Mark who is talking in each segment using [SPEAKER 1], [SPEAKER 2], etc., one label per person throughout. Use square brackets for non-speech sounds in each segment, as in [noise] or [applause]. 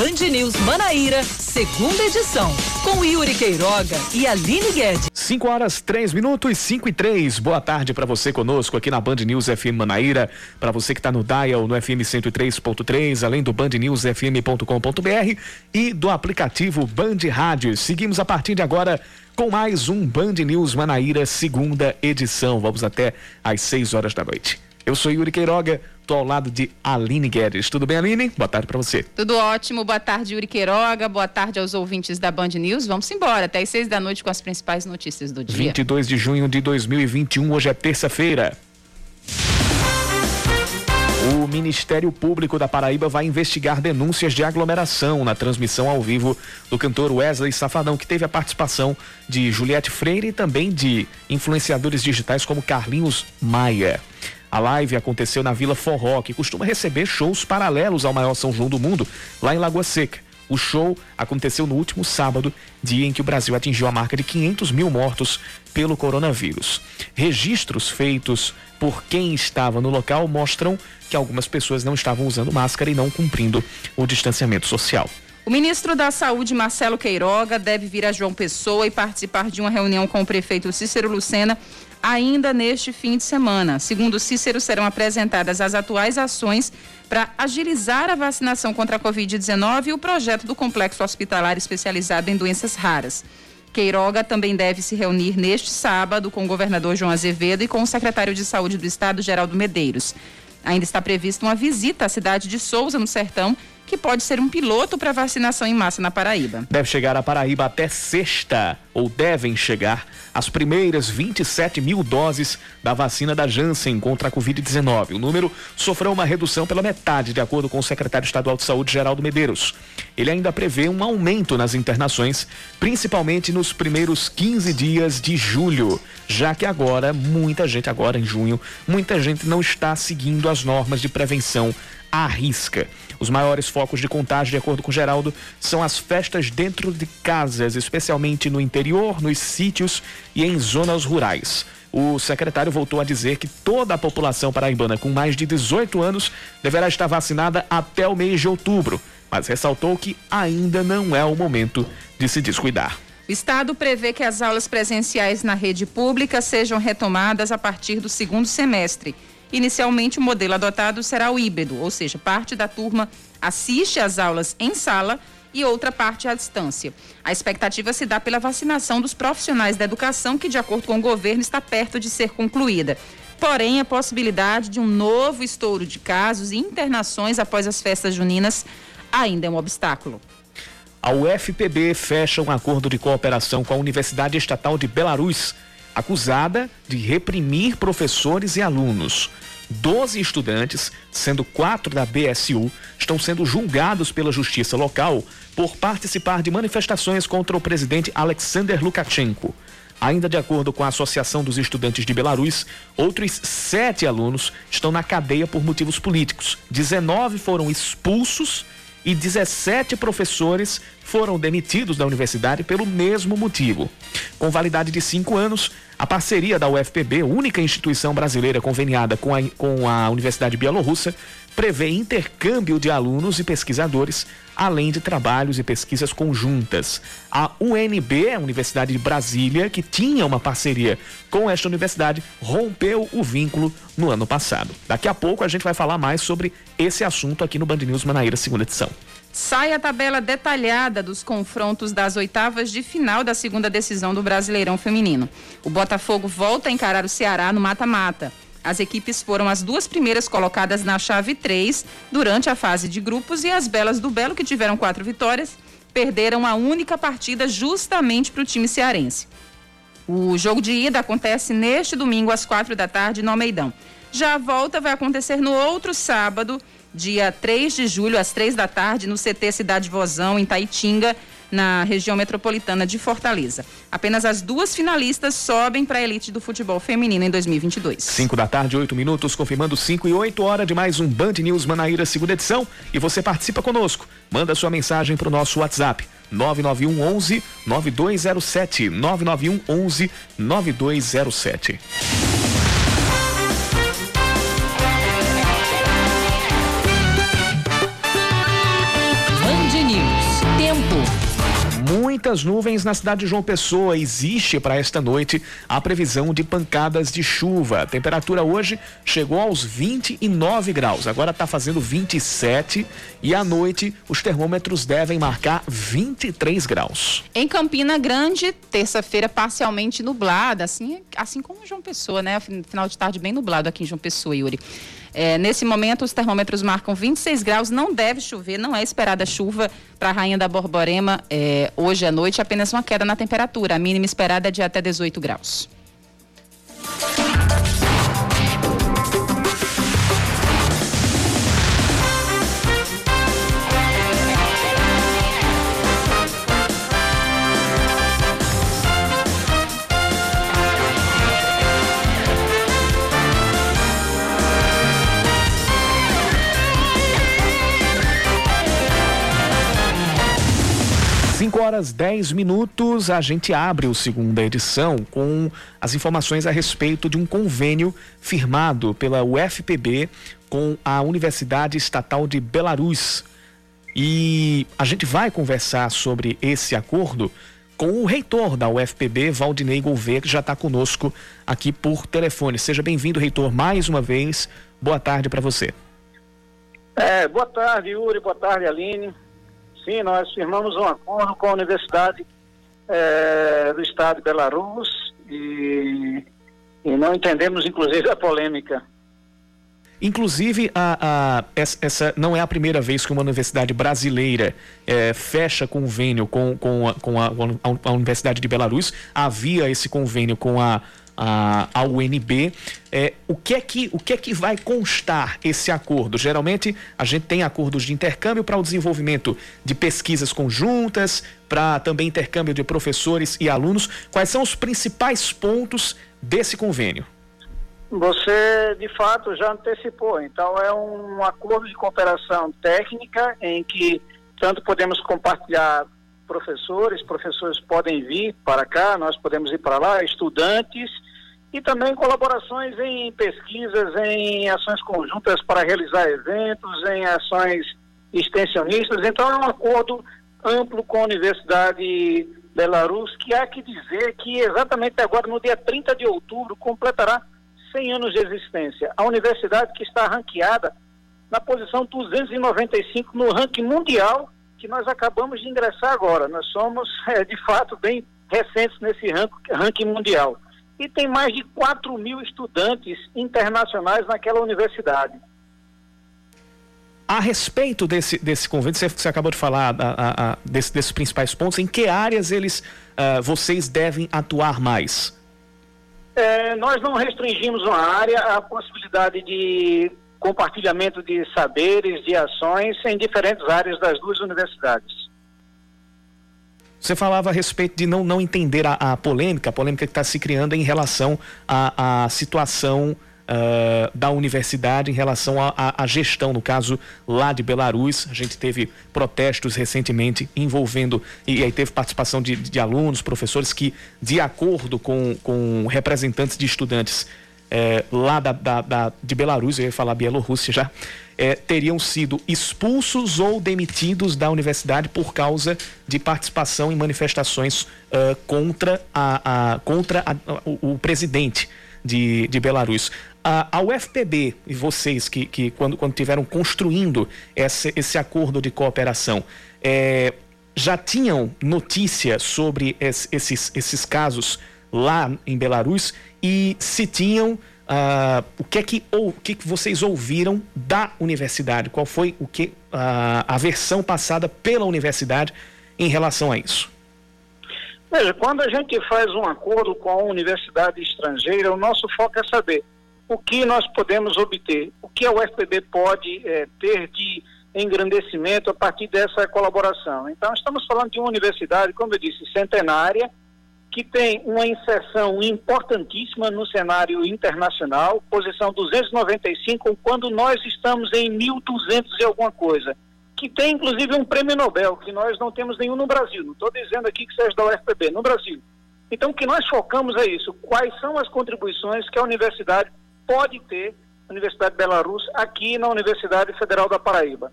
[SPEAKER 1] Band News Manaíra, segunda edição, com Yuri Queiroga e Aline Guedes.
[SPEAKER 2] 5 horas 3 minutos, 5 e 3. Boa tarde para você conosco aqui na Band News FM Manaíra, para você que está no Dial no FM 103.3, além do bandnewsfm.com.br e do aplicativo Band Rádio. Seguimos a partir de agora com mais um Band News Manaíra, segunda edição. Vamos até às 6 horas da noite. Eu sou Yuri Queiroga, tô ao lado de Aline Guedes. Tudo bem, Aline? Boa tarde para você.
[SPEAKER 3] Tudo ótimo. Boa tarde, Yuri Queiroga. Boa tarde aos ouvintes da Band News. Vamos embora até às seis da noite com as principais notícias do dia.
[SPEAKER 2] 22 de junho de 2021, hoje é terça-feira. O Ministério Público da Paraíba vai investigar denúncias de aglomeração na transmissão ao vivo do cantor Wesley Safadão, que teve a participação de Juliette Freire e também de influenciadores digitais como Carlinhos Maia. A live aconteceu na Vila Forró, que costuma receber shows paralelos ao maior São João do mundo, lá em Lagoa Seca. O show aconteceu no último sábado, dia em que o Brasil atingiu a marca de 500 mil mortos pelo coronavírus. Registros feitos por quem estava no local mostram que algumas pessoas não estavam usando máscara e não cumprindo o distanciamento social.
[SPEAKER 3] O ministro da Saúde, Marcelo Queiroga, deve vir a João Pessoa e participar de uma reunião com o prefeito Cícero Lucena ainda neste fim de semana. Segundo Cícero, serão apresentadas as atuais ações para agilizar a vacinação contra a Covid-19 e o projeto do complexo hospitalar especializado em doenças raras. Queiroga também deve se reunir neste sábado com o governador João Azevedo e com o secretário de Saúde do Estado, Geraldo Medeiros. Ainda está prevista uma visita à cidade de Souza, no Sertão, que pode ser um piloto para vacinação em massa na Paraíba.
[SPEAKER 2] Deve chegar à Paraíba até sexta, ou devem chegar, as primeiras 27 mil doses da vacina da Janssen contra a Covid-19. O número sofreu uma redução pela metade, de acordo com o secretário estadual de Saúde, Geraldo Medeiros. Ele ainda prevê um aumento nas internações, principalmente nos primeiros 15 dias de julho, já que agora, muita gente, agora em junho, muita gente não está seguindo as normas de prevenção à risca. Os maiores focos de contágio, de acordo com Geraldo, são as festas dentro de casas, especialmente no interior, nos sítios e em zonas rurais. O secretário voltou a dizer que toda a população paraibana com mais de 18 anos deverá estar vacinada até o mês de outubro, mas ressaltou que ainda não é o momento de se descuidar.
[SPEAKER 3] O Estado prevê que as aulas presenciais na rede pública sejam retomadas a partir do segundo semestre Inicialmente, o modelo adotado será o híbrido, ou seja, parte da turma assiste às aulas em sala e outra parte à distância. A expectativa se dá pela vacinação dos profissionais da educação, que, de acordo com o governo, está perto de ser concluída. Porém, a possibilidade de um novo estouro de casos e internações após as festas juninas ainda é um obstáculo.
[SPEAKER 2] A UFPB fecha um acordo de cooperação com a Universidade Estatal de Belarus acusada de reprimir professores e alunos. Doze estudantes, sendo quatro da BSU, estão sendo julgados pela justiça local por participar de manifestações contra o presidente Alexander Lukashenko. Ainda de acordo com a Associação dos Estudantes de Belarus, outros sete alunos estão na cadeia por motivos políticos. 19 foram expulsos e 17 professores foram demitidos da universidade pelo mesmo motivo. Com validade de cinco anos, a parceria da UFPB, única instituição brasileira conveniada com a, com a Universidade Bielorrussa, prevê intercâmbio de alunos e pesquisadores, além de trabalhos e pesquisas conjuntas. A UNB, a Universidade de Brasília, que tinha uma parceria com esta universidade, rompeu o vínculo no ano passado. Daqui a pouco a gente vai falar mais sobre esse assunto aqui no Band News Manaíra, segunda edição.
[SPEAKER 3] Sai a tabela detalhada dos confrontos das oitavas de final da segunda decisão do Brasileirão Feminino. O Botafogo volta a encarar o Ceará no mata-mata. As equipes foram as duas primeiras colocadas na chave 3 durante a fase de grupos e as Belas do Belo, que tiveram quatro vitórias, perderam a única partida justamente para o time cearense. O jogo de ida acontece neste domingo às quatro da tarde no Almeidão. Já a volta vai acontecer no outro sábado, dia 3 de julho, às três da tarde, no CT Cidade Vozão, em Taitinga, na região metropolitana de Fortaleza. Apenas as duas finalistas sobem para a elite do futebol feminino em 2022.
[SPEAKER 2] 5 da tarde, 8 minutos, confirmando 5 e 8 horas de mais um Band News Manaíra, segunda edição. E você participa conosco. Manda sua mensagem para o nosso WhatsApp. 991 11 9207 991 11 9207. Muitas nuvens na cidade de João Pessoa. Existe para esta noite a previsão de pancadas de chuva. A temperatura hoje chegou aos 29 graus, agora está fazendo 27 e à noite os termômetros devem marcar 23 graus.
[SPEAKER 3] Em Campina Grande, terça-feira parcialmente nublada, assim, assim como João Pessoa, né? Final de tarde bem nublado aqui em João Pessoa, Yuri. É, nesse momento, os termômetros marcam 26 graus, não deve chover, não é esperada chuva para a Rainha da Borborema é, hoje à noite, apenas uma queda na temperatura. A mínima esperada é de até 18 graus.
[SPEAKER 2] Horas 10 minutos, a gente abre o segunda edição com as informações a respeito de um convênio firmado pela UFPB com a Universidade Estatal de Belarus. E a gente vai conversar sobre esse acordo com o reitor da UFPB, Valdinei Gouveia, que já está conosco aqui por telefone. Seja bem-vindo, reitor, mais uma vez. Boa tarde para você.
[SPEAKER 4] É, boa tarde, Yuri. Boa tarde, Aline. Sim, nós firmamos um acordo com a Universidade é, do Estado de Belarus e, e não entendemos, inclusive, a polêmica.
[SPEAKER 2] Inclusive, a, a, essa não é a primeira vez que uma universidade brasileira é, fecha convênio com, com, a, com a, a, Universidade de Belarus. Havia esse convênio com a, a, a UNB. É, o, que é que, o que é que vai constar esse acordo? Geralmente a gente tem acordos de intercâmbio para o desenvolvimento de pesquisas conjuntas, para também intercâmbio de professores e alunos. Quais são os principais pontos desse convênio?
[SPEAKER 4] Você, de fato, já antecipou. Então, é um acordo de cooperação técnica em que tanto podemos compartilhar professores, professores podem vir para cá, nós podemos ir para lá, estudantes e também colaborações em pesquisas, em ações conjuntas para realizar eventos, em ações extensionistas. Então é um acordo amplo com a Universidade Belarus, que há que dizer que exatamente agora, no dia 30 de outubro, completará 100 anos de existência. A universidade que está ranqueada na posição 295 no ranking mundial que nós acabamos de ingressar agora. Nós somos, [laughs] é, de fato, bem recentes nesse ranking, mundial. E tem mais de 4 mil estudantes internacionais naquela universidade.
[SPEAKER 2] A respeito desse, desse convênio, você, você acabou de falar a, a, a, desse, desses principais pontos, em que áreas eles, uh, vocês devem atuar mais?
[SPEAKER 4] É, nós não restringimos uma área, a possibilidade de compartilhamento de saberes, de ações em diferentes áreas das duas universidades.
[SPEAKER 2] Você falava a respeito de não, não entender a, a polêmica, a polêmica que está se criando em relação à, situação uh, da universidade, em relação à gestão, no caso lá de Belarus. A gente teve protestos recentemente envolvendo, e, e aí teve participação de, de alunos, professores que, de acordo com, com representantes de estudantes, é, lá da, da, da, de Belarus, eu ia falar Bielorrússia já, é, teriam sido expulsos ou demitidos da universidade por causa de participação em manifestações uh, contra, a, a contra a, o, o, presidente de, de Belarus. A, a UFPB e vocês que, que quando, quando tiveram construindo esse, esse acordo de cooperação, é, já tinham notícia sobre esses, esses casos lá em Belarus e se tinham uh, o que é que ou o que, que vocês ouviram da universidade, qual foi o que uh, a versão passada pela universidade em relação a isso.
[SPEAKER 4] Veja, quando a gente faz um acordo com a universidade estrangeira, o nosso foco é saber o que nós podemos obter, o que a UFPB pode é, ter de engrandecimento a partir dessa colaboração. Então, estamos falando de uma universidade, como eu disse, centenária, que tem uma inserção importantíssima no cenário internacional, posição 295, quando nós estamos em 1.200 e alguma coisa, que tem inclusive um prêmio Nobel, que nós não temos nenhum no Brasil, não estou dizendo aqui que seja da UFPB, no Brasil. Então, o que nós focamos é isso, quais são as contribuições que a universidade pode ter, Universidade de Belarus, aqui na Universidade Federal da Paraíba.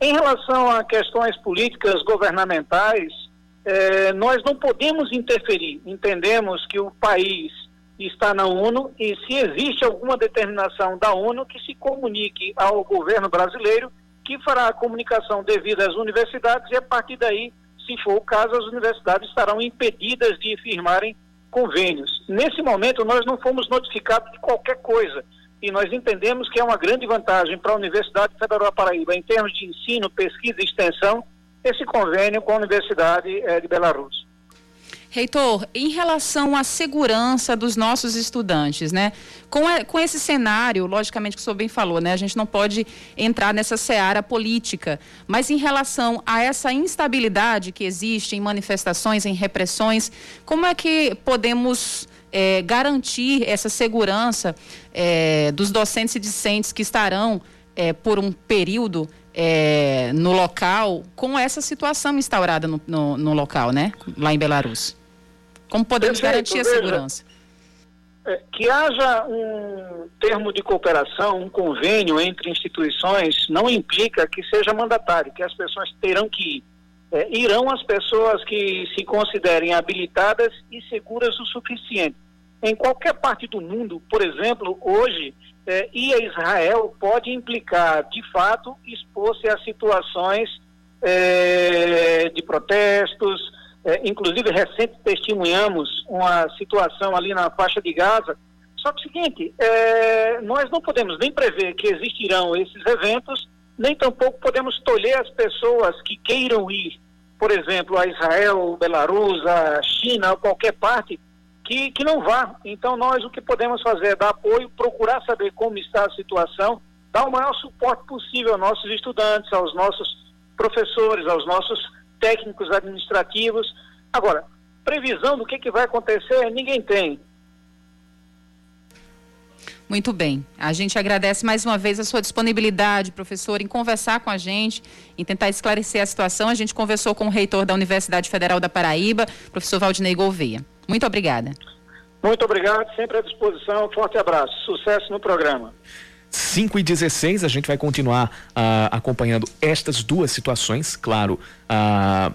[SPEAKER 4] Em relação a questões políticas governamentais, é, nós não podemos interferir. Entendemos que o país está na ONU e se existe alguma determinação da ONU que se comunique ao governo brasileiro que fará a comunicação devida às universidades e a partir daí, se for o caso, as universidades estarão impedidas de firmarem convênios. Nesse momento, nós não fomos notificados de qualquer coisa e nós entendemos que é uma grande vantagem para a Universidade Federal da Paraíba, em termos de ensino, pesquisa e extensão, esse convênio com a Universidade eh, de Belarus.
[SPEAKER 3] Reitor, em relação à segurança dos nossos estudantes, né? Com, a, com esse cenário, logicamente que o senhor bem falou, né? A gente não pode entrar nessa seara política, mas em relação a essa instabilidade que existe em manifestações, em repressões, como é que podemos é, garantir essa segurança é, dos docentes e discentes que estarão é, por um período é, no local com essa situação instaurada no, no, no, local, né? Lá em Belarus. Como podemos Perfeito, garantir a segurança?
[SPEAKER 4] É, que haja um termo de cooperação, um convênio entre instituições, não implica que seja mandatário, que as pessoas terão que ir. É, irão as pessoas que se considerem habilitadas e seguras o suficiente. Em qualquer parte do mundo, por exemplo, hoje, é, ir a Israel pode implicar, de fato, expor-se a situações é, de protestos, é, inclusive, recente testemunhamos uma situação ali na faixa de Gaza. Só que é o seguinte, é, nós não podemos nem prever que existirão esses eventos, nem tampouco podemos tolher as pessoas que queiram ir, por exemplo, a Israel, Belarus, a China, ou qualquer parte, que, que não vá. Então, nós o que podemos fazer é dar apoio, procurar saber como está a situação, dar o maior suporte possível aos nossos estudantes, aos nossos professores, aos nossos técnicos administrativos. Agora, previsão do que, que vai acontecer, ninguém tem.
[SPEAKER 3] Muito bem. A gente agradece mais uma vez a sua disponibilidade, professor, em conversar com a gente, em tentar esclarecer a situação. A gente conversou com o reitor da Universidade Federal da Paraíba, professor Valdinei Gouveia. Muito obrigada.
[SPEAKER 4] Muito obrigado, sempre à disposição. Forte abraço. Sucesso no programa.
[SPEAKER 2] 5 e 16 a gente vai continuar uh, acompanhando estas duas situações, claro, uh,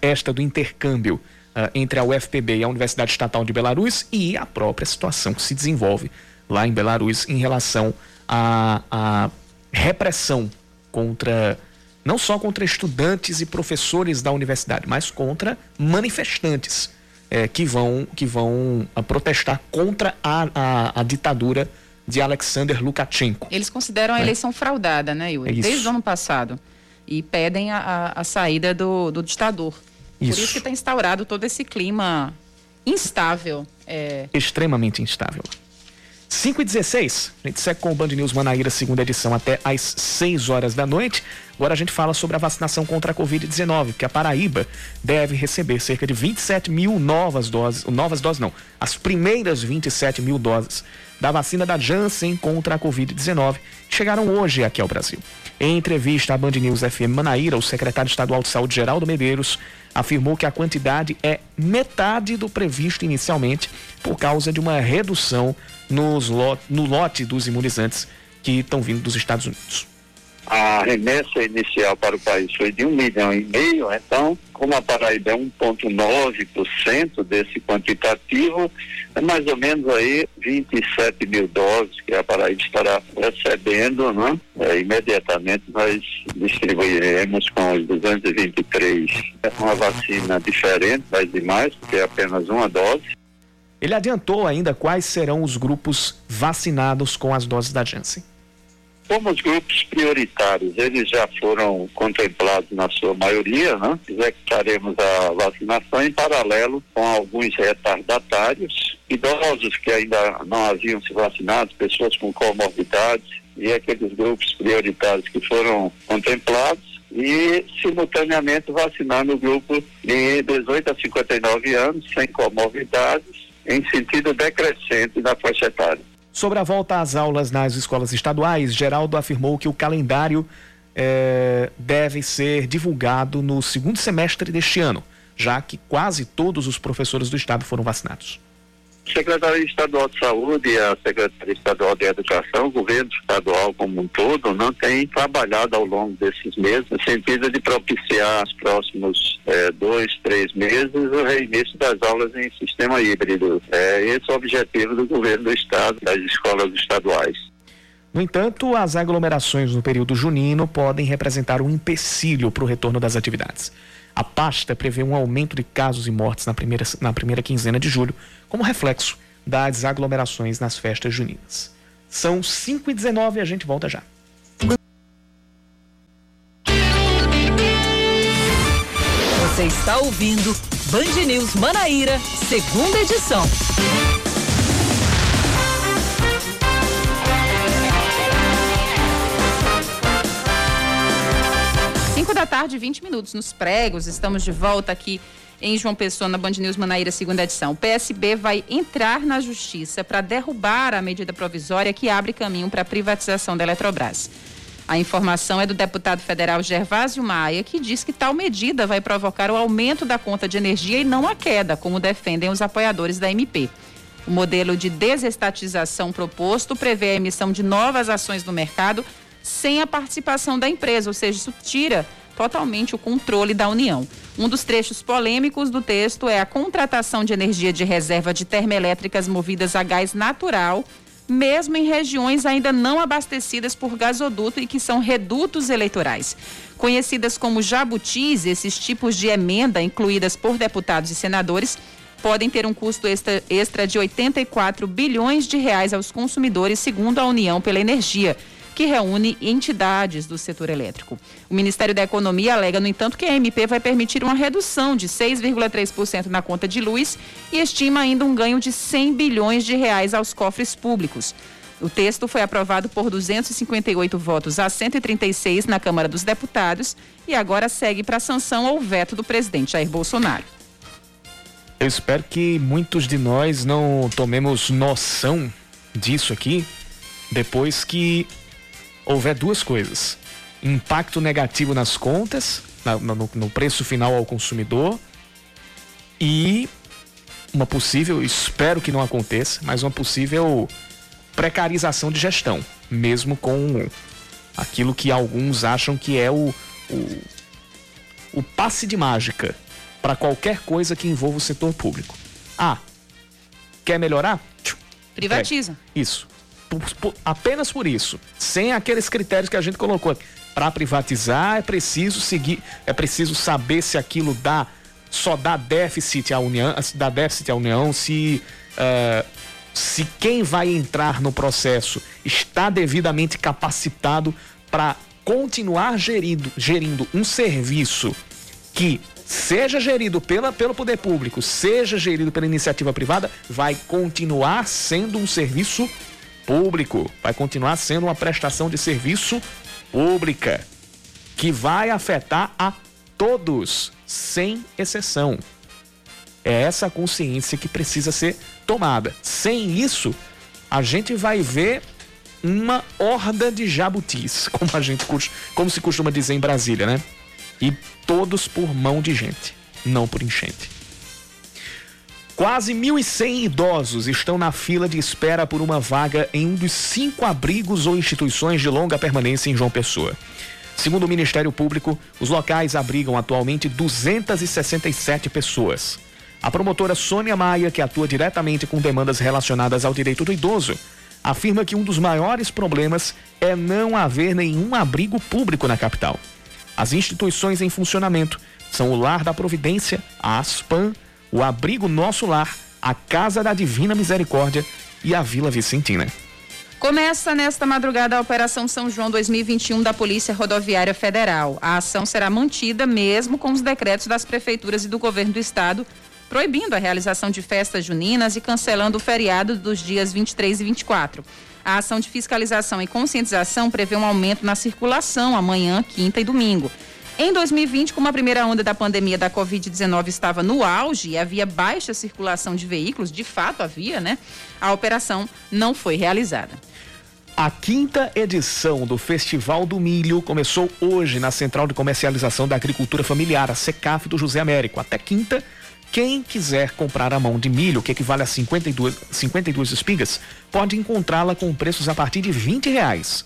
[SPEAKER 2] esta do intercâmbio entre a UFPB e a Universidade Estatal de Belarus e a própria situação que se desenvolve lá em Belarus em relação à, à repressão contra não só contra estudantes e professores da universidade, mas contra manifestantes eh, que vão que vão protestar contra a, a, a ditadura de Alexander Lukashenko.
[SPEAKER 3] Eles consideram a né? eleição fraudada, né, Yuri? É Desde o ano passado. E pedem a, a, a saída do, do ditador. Isso. Por isso que está instaurado todo esse clima instável.
[SPEAKER 2] É... Extremamente instável. 5 e 16 a gente segue com o Band News Manaíra, segunda edição, até às 6 horas da noite. Agora a gente fala sobre a vacinação contra a Covid-19, que a Paraíba deve receber cerca de 27 mil novas doses, novas doses não, as primeiras 27 mil doses da vacina da Janssen contra a Covid-19 chegaram hoje aqui ao Brasil. Em entrevista à Band News FM Manaíra, o secretário estadual de saúde, Geraldo Medeiros, afirmou que a quantidade é metade do previsto inicialmente por causa de uma redução nos lot, no lote dos imunizantes que estão vindo dos Estados Unidos
[SPEAKER 5] a remessa inicial para o país foi de um milhão e meio, então, como a Paraíba é 1,9% desse quantitativo, é mais ou menos aí 27 mil doses que a Paraíba estará recebendo, né? É, imediatamente nós distribuiremos com os 223. É uma vacina diferente das demais, porque é apenas uma dose.
[SPEAKER 2] Ele adiantou ainda quais serão os grupos vacinados com as doses da Janssen.
[SPEAKER 5] Como os grupos prioritários, eles já foram contemplados na sua maioria, né? executaremos a vacinação em paralelo com alguns retardatários, idosos que ainda não haviam se vacinado, pessoas com comorbidades e aqueles grupos prioritários que foram contemplados e simultaneamente vacinando o grupo de 18 a 59 anos sem comorbidades em sentido decrescente na faixa etária.
[SPEAKER 2] Sobre a volta às aulas nas escolas estaduais, Geraldo afirmou que o calendário eh, deve ser divulgado no segundo semestre deste ano, já que quase todos os professores do estado foram vacinados.
[SPEAKER 5] Secretaria Estadual de Saúde e a Secretaria Estadual de Educação, o governo estadual como um todo, não tem trabalhado ao longo desses meses no sentido de propiciar os próximos é, dois, três meses o reinício das aulas em sistema híbrido. É esse o objetivo do governo do estado, das escolas estaduais.
[SPEAKER 2] No entanto, as aglomerações no período junino podem representar um empecilho para o retorno das atividades. A pasta prevê um aumento de casos e mortes na primeira, na primeira quinzena de julho, como reflexo das aglomerações nas festas juninas. São 5 e 19 e a gente volta já.
[SPEAKER 1] Você está ouvindo Band News Manaíra, segunda edição.
[SPEAKER 3] Tarde, 20 minutos nos pregos. Estamos de volta aqui em João Pessoa, na Band News Manaíra, segunda edição. O PSB vai entrar na justiça para derrubar a medida provisória que abre caminho para a privatização da Eletrobras. A informação é do deputado federal Gervásio Maia, que diz que tal medida vai provocar o aumento da conta de energia e não a queda, como defendem os apoiadores da MP. O modelo de desestatização proposto prevê a emissão de novas ações no mercado sem a participação da empresa, ou seja, isso tira totalmente o controle da União. Um dos trechos polêmicos do texto é a contratação de energia de reserva de termoelétricas movidas a gás natural, mesmo em regiões ainda não abastecidas por gasoduto e que são redutos eleitorais. Conhecidas como jabutis, esses tipos de emenda incluídas por deputados e senadores podem ter um custo extra, extra de 84 bilhões de reais aos consumidores, segundo a União pela Energia que reúne entidades do setor elétrico. O Ministério da Economia alega, no entanto, que a MP vai permitir uma redução de 6,3% na conta de luz e estima ainda um ganho de 100 bilhões de reais aos cofres públicos. O texto foi aprovado por 258 votos a 136 na Câmara dos Deputados e agora segue para sanção ou veto do presidente Jair Bolsonaro.
[SPEAKER 2] Eu espero que muitos de nós não tomemos noção disso aqui depois que houver duas coisas: impacto negativo nas contas, na, no, no preço final ao consumidor, e uma possível, espero que não aconteça, mas uma possível precarização de gestão, mesmo com aquilo que alguns acham que é o, o, o passe de mágica para qualquer coisa que envolva o setor público. Ah, quer melhorar?
[SPEAKER 3] Privatiza.
[SPEAKER 2] É, isso apenas por isso, sem aqueles critérios que a gente colocou. Para privatizar é preciso seguir, é preciso saber se aquilo dá só dá déficit à União, dá déficit à União, se uh, se quem vai entrar no processo está devidamente capacitado para continuar gerindo, gerindo um serviço que seja gerido pela, pelo poder público, seja gerido pela iniciativa privada, vai continuar sendo um serviço público, vai continuar sendo uma prestação de serviço pública que vai afetar a todos, sem exceção. É essa consciência que precisa ser tomada. Sem isso, a gente vai ver uma horda de jabutis, [laughs] como a gente como se costuma dizer em Brasília, né? E todos por mão de gente, não por enchente. Quase 1.100 idosos estão na fila de espera por uma vaga em um dos cinco abrigos ou instituições de longa permanência em João Pessoa. Segundo o Ministério Público, os locais abrigam atualmente 267 pessoas. A promotora Sônia Maia, que atua diretamente com demandas relacionadas ao direito do idoso, afirma que um dos maiores problemas é não haver nenhum abrigo público na capital. As instituições em funcionamento são o Lar da Providência, a ASPAN, o Abrigo Nosso Lar, a Casa da Divina Misericórdia e a Vila Vicentina.
[SPEAKER 3] Começa nesta madrugada a Operação São João 2021 da Polícia Rodoviária Federal. A ação será mantida mesmo com os decretos das prefeituras e do governo do estado proibindo a realização de festas juninas e cancelando o feriado dos dias 23 e 24. A ação de fiscalização e conscientização prevê um aumento na circulação amanhã, quinta e domingo. Em 2020, como a primeira onda da pandemia da Covid-19 estava no auge e havia baixa circulação de veículos, de fato havia, né? A operação não foi realizada.
[SPEAKER 2] A quinta edição do Festival do Milho começou hoje na Central de Comercialização da Agricultura Familiar, a SECAF do José Américo. Até quinta, quem quiser comprar a mão de milho, que equivale a 52, 52 espigas, pode encontrá-la com preços a partir de 20 reais.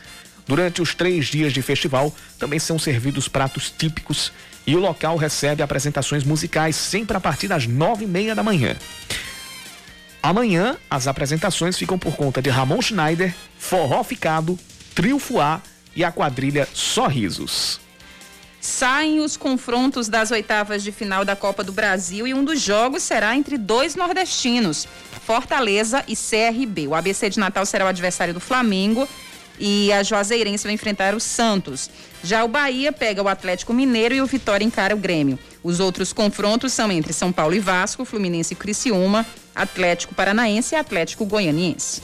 [SPEAKER 2] Durante os três dias de festival, também são servidos pratos típicos e o local recebe apresentações musicais sempre a partir das nove e meia da manhã. Amanhã, as apresentações ficam por conta de Ramon Schneider, Forró Ficado, Trio Fuá e a quadrilha Sorrisos.
[SPEAKER 3] Saem os confrontos das oitavas de final da Copa do Brasil e um dos jogos será entre dois nordestinos, Fortaleza e CRB. O ABC de Natal será o adversário do Flamengo e a Juazeirense vai enfrentar o Santos. Já o Bahia pega o Atlético Mineiro e o Vitória encara o Grêmio. Os outros confrontos são entre São Paulo e Vasco, Fluminense e Criciúma, Atlético Paranaense e Atlético Goianiense.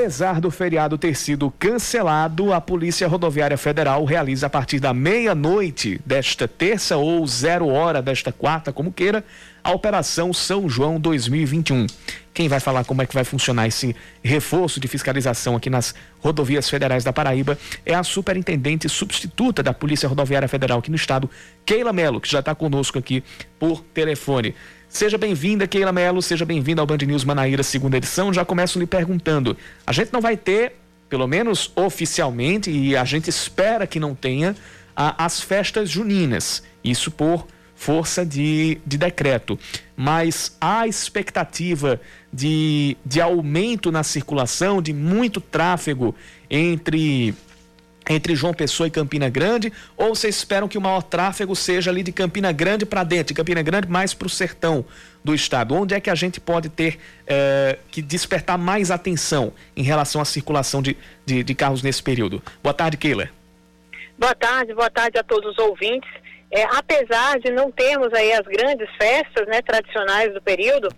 [SPEAKER 2] Apesar do feriado ter sido cancelado, a Polícia Rodoviária Federal realiza a partir da meia-noite desta terça ou zero hora desta quarta, como queira, a Operação São João 2021. Quem vai falar como é que vai funcionar esse reforço de fiscalização aqui nas rodovias federais da Paraíba é a superintendente substituta da Polícia Rodoviária Federal aqui no estado, Keila Melo, que já está conosco aqui por telefone. Seja bem-vinda, Keila Melo, seja bem-vinda ao Band News Manaíra, segunda edição. Já começo lhe perguntando: a gente não vai ter, pelo menos oficialmente, e a gente espera que não tenha, a, as festas juninas. Isso por força de, de decreto. Mas há expectativa de, de aumento na circulação, de muito tráfego entre entre João Pessoa e Campina Grande, ou vocês esperam que o maior tráfego seja ali de Campina Grande para dentro, de Campina Grande mais para o sertão do estado? Onde é que a gente pode ter eh, que despertar mais atenção em relação à circulação de, de, de carros nesse período? Boa tarde, Keila.
[SPEAKER 6] Boa tarde, boa tarde a todos os ouvintes. É, apesar de não termos aí as grandes festas né, tradicionais do período,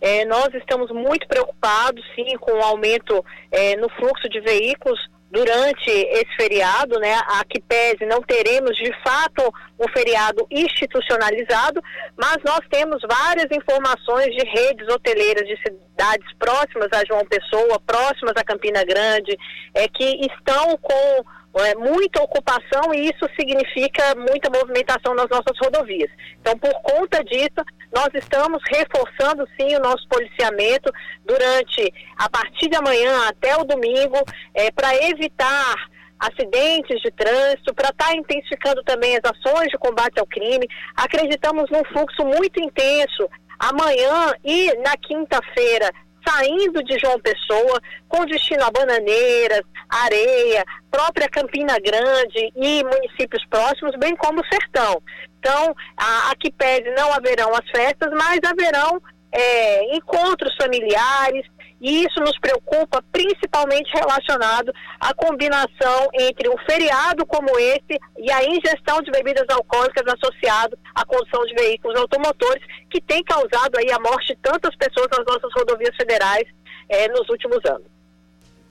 [SPEAKER 6] é, nós estamos muito preocupados, sim, com o aumento é, no fluxo de veículos durante esse feriado, né, a que pese não teremos de fato um feriado institucionalizado, mas nós temos várias informações de redes hoteleiras de cidades próximas a João Pessoa, próximas a Campina Grande, é, que estão com é, muita ocupação e isso significa muita movimentação nas nossas rodovias. Então, por conta disso, nós estamos reforçando sim o nosso policiamento durante, a partir de amanhã até o domingo, é, para evitar acidentes de trânsito, para estar tá intensificando também as ações de combate ao crime. Acreditamos num fluxo muito intenso amanhã e na quinta-feira saindo de João Pessoa, com destino a Bananeiras, Areia, própria Campina Grande e municípios próximos, bem como o Sertão. Então, a, a que pese não haverão as festas, mas haverão é, encontros familiares, e isso nos preocupa principalmente relacionado à combinação entre um feriado como esse e a ingestão de bebidas alcoólicas associado à condução de veículos automotores, que tem causado aí a morte de tantas pessoas nas nossas rodovias federais eh, nos últimos anos.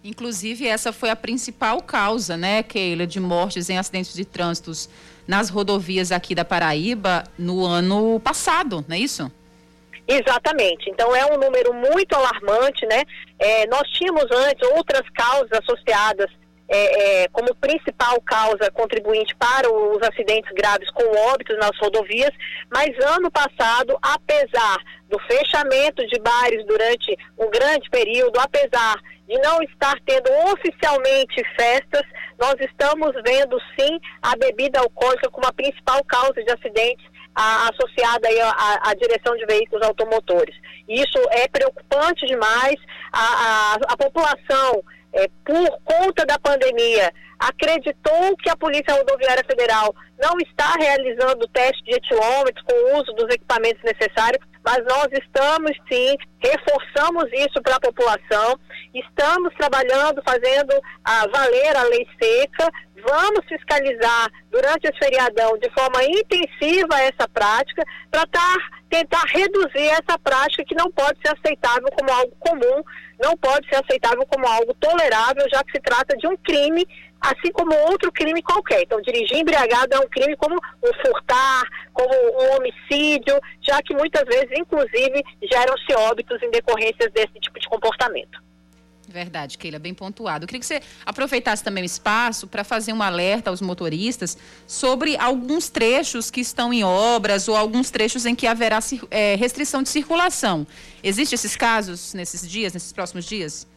[SPEAKER 3] Inclusive, essa foi a principal causa, né, Keila, de mortes em acidentes de trânsito nas rodovias aqui da Paraíba no ano passado, não é isso?
[SPEAKER 6] Exatamente. Então é um número muito alarmante, né? É, nós tínhamos antes outras causas associadas é, é, como principal causa contribuinte para os acidentes graves com óbitos nas rodovias, mas ano passado, apesar do fechamento de bares durante um grande período, apesar de não estar tendo oficialmente festas, nós estamos vendo sim a bebida alcoólica como a principal causa de acidentes a, associada à, direção de veículos automotores. Isso é preocupante demais. A, a, a população, é, por conta da pandemia, acreditou que a Polícia Rodoviária Federal não está realizando o teste de etilômetros com o uso dos equipamentos necessários, mas nós estamos sim, reforçamos isso para a população, estamos trabalhando, fazendo a valer a lei seca, Vamos fiscalizar durante esse feriadão de forma intensiva essa prática para tá, tentar reduzir essa prática que não pode ser aceitável como algo comum, não pode ser aceitável como algo tolerável, já que se trata de um crime, assim como outro crime qualquer. Então, dirigir embriagado é um crime como um furtar, como um homicídio, já que muitas vezes, inclusive, geram-se óbitos em decorrências desse tipo de comportamento.
[SPEAKER 3] Verdade, Keila, bem pontuado. Eu queria que você aproveitasse também o espaço para fazer um alerta aos motoristas sobre alguns trechos que estão em obras ou alguns trechos em que haverá é, restrição de circulação. Existem esses casos nesses dias, nesses próximos dias?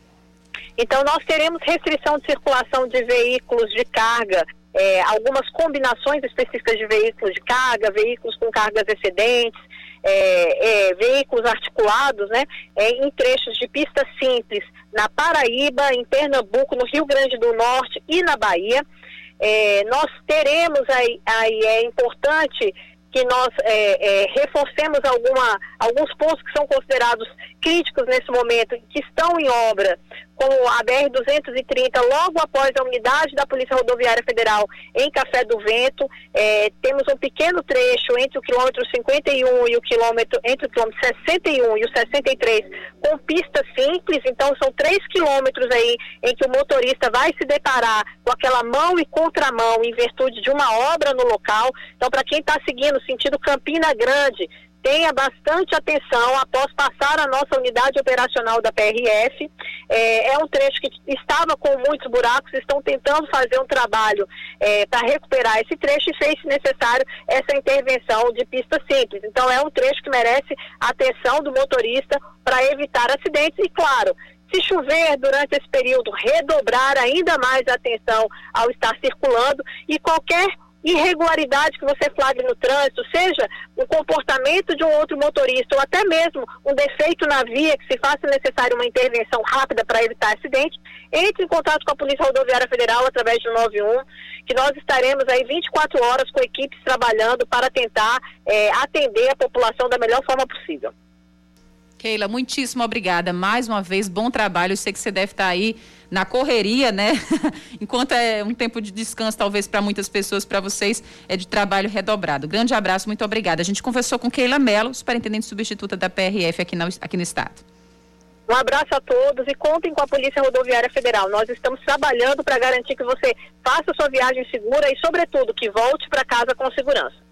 [SPEAKER 6] Então, nós teremos restrição de circulação de veículos de carga, é, algumas combinações específicas de veículos de carga, veículos com cargas excedentes, é, é, veículos articulados, né, é, em trechos de pista simples na Paraíba, em Pernambuco, no Rio Grande do Norte e na Bahia. É, nós teremos aí, aí, é importante que nós é, é, reforcemos alguma, alguns pontos que são considerados críticos nesse momento, que estão em obra, como a BR-230, logo após a unidade da Polícia Rodoviária Federal em Café do Vento. É, temos um pequeno trecho entre o quilômetro 51 e o quilômetro, entre o quilômetro 61 e o 63, com pista simples, então são três quilômetros aí em que o motorista vai se deparar com aquela mão e contramão em virtude de uma obra no local. Então, para quem está seguindo sentido Campina Grande, tenha bastante atenção após passar a nossa unidade operacional da PRF. É, é um trecho que estava com muitos buracos, estão tentando fazer um trabalho é, para recuperar esse trecho e fez necessário essa intervenção de pista simples. Então é um trecho que merece atenção do motorista para evitar acidentes e, claro, se chover durante esse período, redobrar ainda mais a atenção ao estar circulando e qualquer irregularidade que você flagre no trânsito, seja o comportamento de um outro motorista ou até mesmo um defeito na via que se faça necessário uma intervenção rápida para evitar acidente, entre em contato com a Polícia Rodoviária Federal através do 91, que nós estaremos aí 24 horas com equipes trabalhando para tentar é, atender a população da melhor forma possível.
[SPEAKER 3] Keila, muitíssimo obrigada. Mais uma vez, bom trabalho. Eu sei que você deve estar aí na correria, né? [laughs] Enquanto é um tempo de descanso, talvez para muitas pessoas, para vocês, é de trabalho redobrado. Grande abraço, muito obrigada. A gente conversou com Keila Mello, superintendente substituta da PRF aqui, na, aqui no estado.
[SPEAKER 6] Um abraço a todos e contem com a Polícia Rodoviária Federal. Nós estamos trabalhando para garantir que você faça sua viagem segura e, sobretudo, que volte para casa com segurança.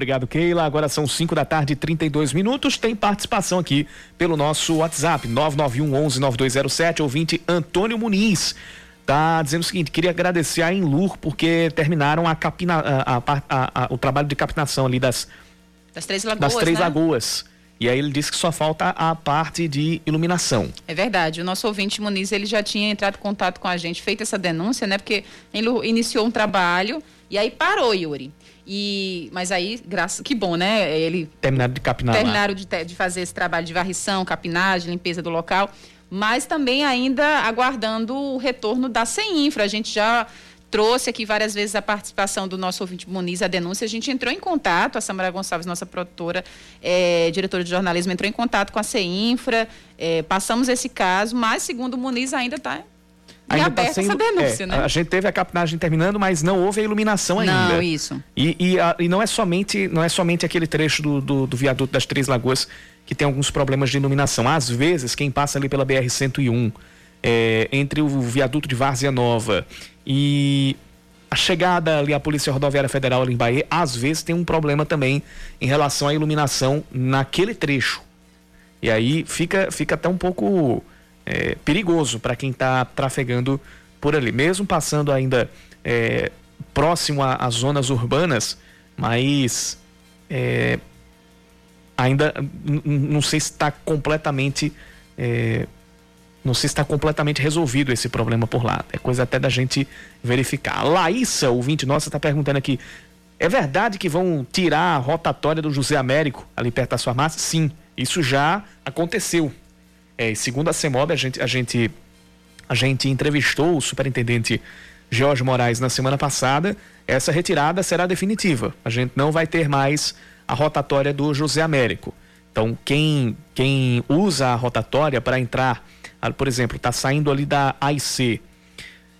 [SPEAKER 2] Obrigado, Keila. Agora são 5 da tarde, 32 minutos. Tem participação aqui pelo nosso WhatsApp, 991 11 9207, ouvinte Antônio Muniz. Tá dizendo o seguinte: queria agradecer a Enlur porque terminaram a capina, a, a, o trabalho de capinação ali das,
[SPEAKER 3] das Três Lagoas.
[SPEAKER 2] Das três
[SPEAKER 3] né?
[SPEAKER 2] lagoas. E aí ele disse que só falta a parte de iluminação.
[SPEAKER 3] É verdade. O nosso ouvinte Muniz ele já tinha entrado em contato com a gente, feito essa denúncia, né? Porque ele iniciou um trabalho e aí parou, Yuri. E, mas aí, graças, que bom, né? Ele
[SPEAKER 2] terminaram de capinar.
[SPEAKER 3] Terminaram de, de, fazer esse trabalho de varrição, capinagem, limpeza do local, mas também ainda aguardando o retorno da CEINFRA. A gente já trouxe aqui várias vezes a participação do nosso ouvinte Muniz, a denúncia. A gente entrou em contato, a Samara Gonçalves, nossa produtora, é, diretora de jornalismo, entrou em contato com a CEINFRA, é, passamos esse caso, mas segundo o Muniz ainda está
[SPEAKER 2] ainda está sendo, essa denúncia, é, né? A gente teve a capinagem terminando, mas não houve a iluminação ainda.
[SPEAKER 3] Não, isso.
[SPEAKER 2] E, e, a, e não é somente não é somente aquele trecho do, do, do, viaduto das Três Lagoas que tem alguns problemas de iluminação. Às vezes, quem passa ali pela BR-101, é, entre o viaduto de Várzea Nova e a chegada ali à Polícia Rodoviária Federal ali em Bahia, às vezes tem um problema também em relação à iluminação naquele trecho. E aí fica, fica até um pouco é, perigoso para quem está trafegando por ali, mesmo passando ainda é, próximo às zonas urbanas, mas é, ainda não sei se está completamente é, não sei se está completamente resolvido esse problema por lá. É coisa até da gente verificar. Laísa, ouvinte nossa, está perguntando aqui: é verdade que vão tirar a rotatória do José Américo ali perto sua massa? Sim, isso já aconteceu. É, segundo a CEMOB, a gente, a, gente, a gente entrevistou o superintendente Jorge Moraes na semana passada. Essa retirada será definitiva. A gente não vai ter mais a rotatória do José Américo. Então, quem, quem usa a rotatória para entrar, por exemplo, está saindo ali da AIC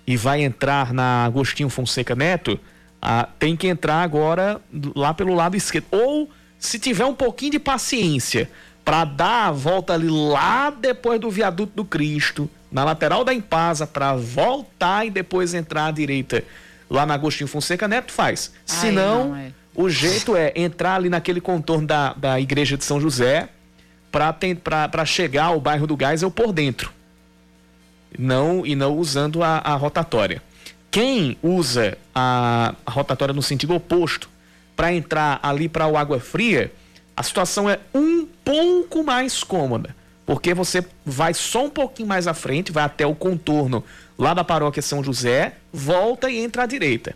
[SPEAKER 2] e vai entrar na Agostinho Fonseca Neto, ah, tem que entrar agora lá pelo lado esquerdo. Ou, se tiver um pouquinho de paciência, para dar a volta ali lá depois do viaduto do Cristo, na lateral da Impasa, para voltar e depois entrar à direita lá na Agostinho Fonseca Neto, faz. Se não, é. o jeito é entrar ali naquele contorno da, da igreja de São José para chegar ao bairro do Geisel por dentro. Não, e não usando a, a rotatória. Quem usa a, a rotatória no sentido oposto para entrar ali para o Água Fria, a situação é um pouco mais cômoda, porque você vai só um pouquinho mais à frente, vai até o contorno lá da paróquia São José, volta e entra à direita.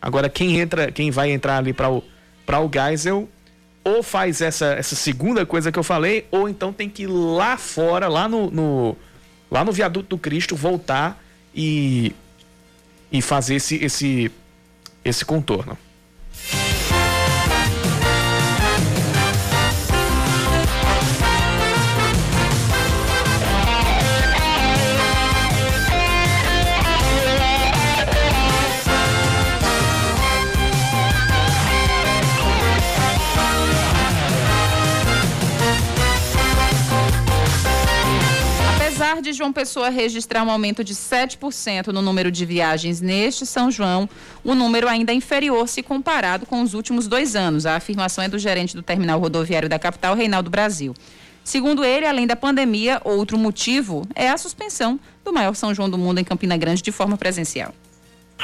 [SPEAKER 2] Agora quem entra, quem vai entrar ali para o para o Geisel, ou faz essa, essa segunda coisa que eu falei, ou então tem que ir lá fora, lá no, no lá no viaduto do Cristo, voltar e e fazer esse, esse, esse contorno.
[SPEAKER 3] De João Pessoa registrar um aumento de 7% no número de viagens neste São João, o número ainda inferior se comparado com os últimos dois anos. A afirmação é do gerente do terminal rodoviário da capital, Reinaldo Brasil. Segundo ele, além da pandemia, outro motivo é a suspensão do maior São João do mundo em Campina Grande de forma presencial.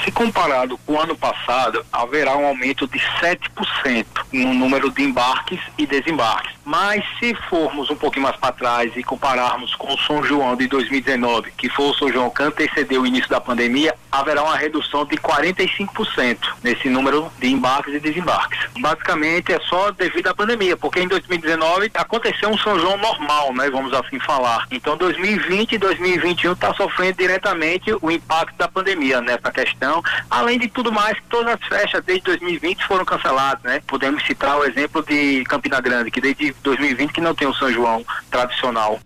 [SPEAKER 7] Se comparado com o ano passado, haverá um aumento de 7% no número de embarques e desembarques. Mas se formos um pouquinho mais para trás e compararmos com o São João de 2019, que foi o São João que antecedeu o início da pandemia, haverá uma redução de 45% nesse número de embarques e desembarques. Basicamente é só devido à pandemia, porque em 2019 aconteceu um São João normal, né, vamos assim falar. Então 2020 e 2021 está sofrendo diretamente o impacto da pandemia nessa questão, além de tudo mais, todas as festas desde 2020 foram canceladas, né? Podemos citar o exemplo de Campina Grande, que desde 2020 que não tem o São João tradicional.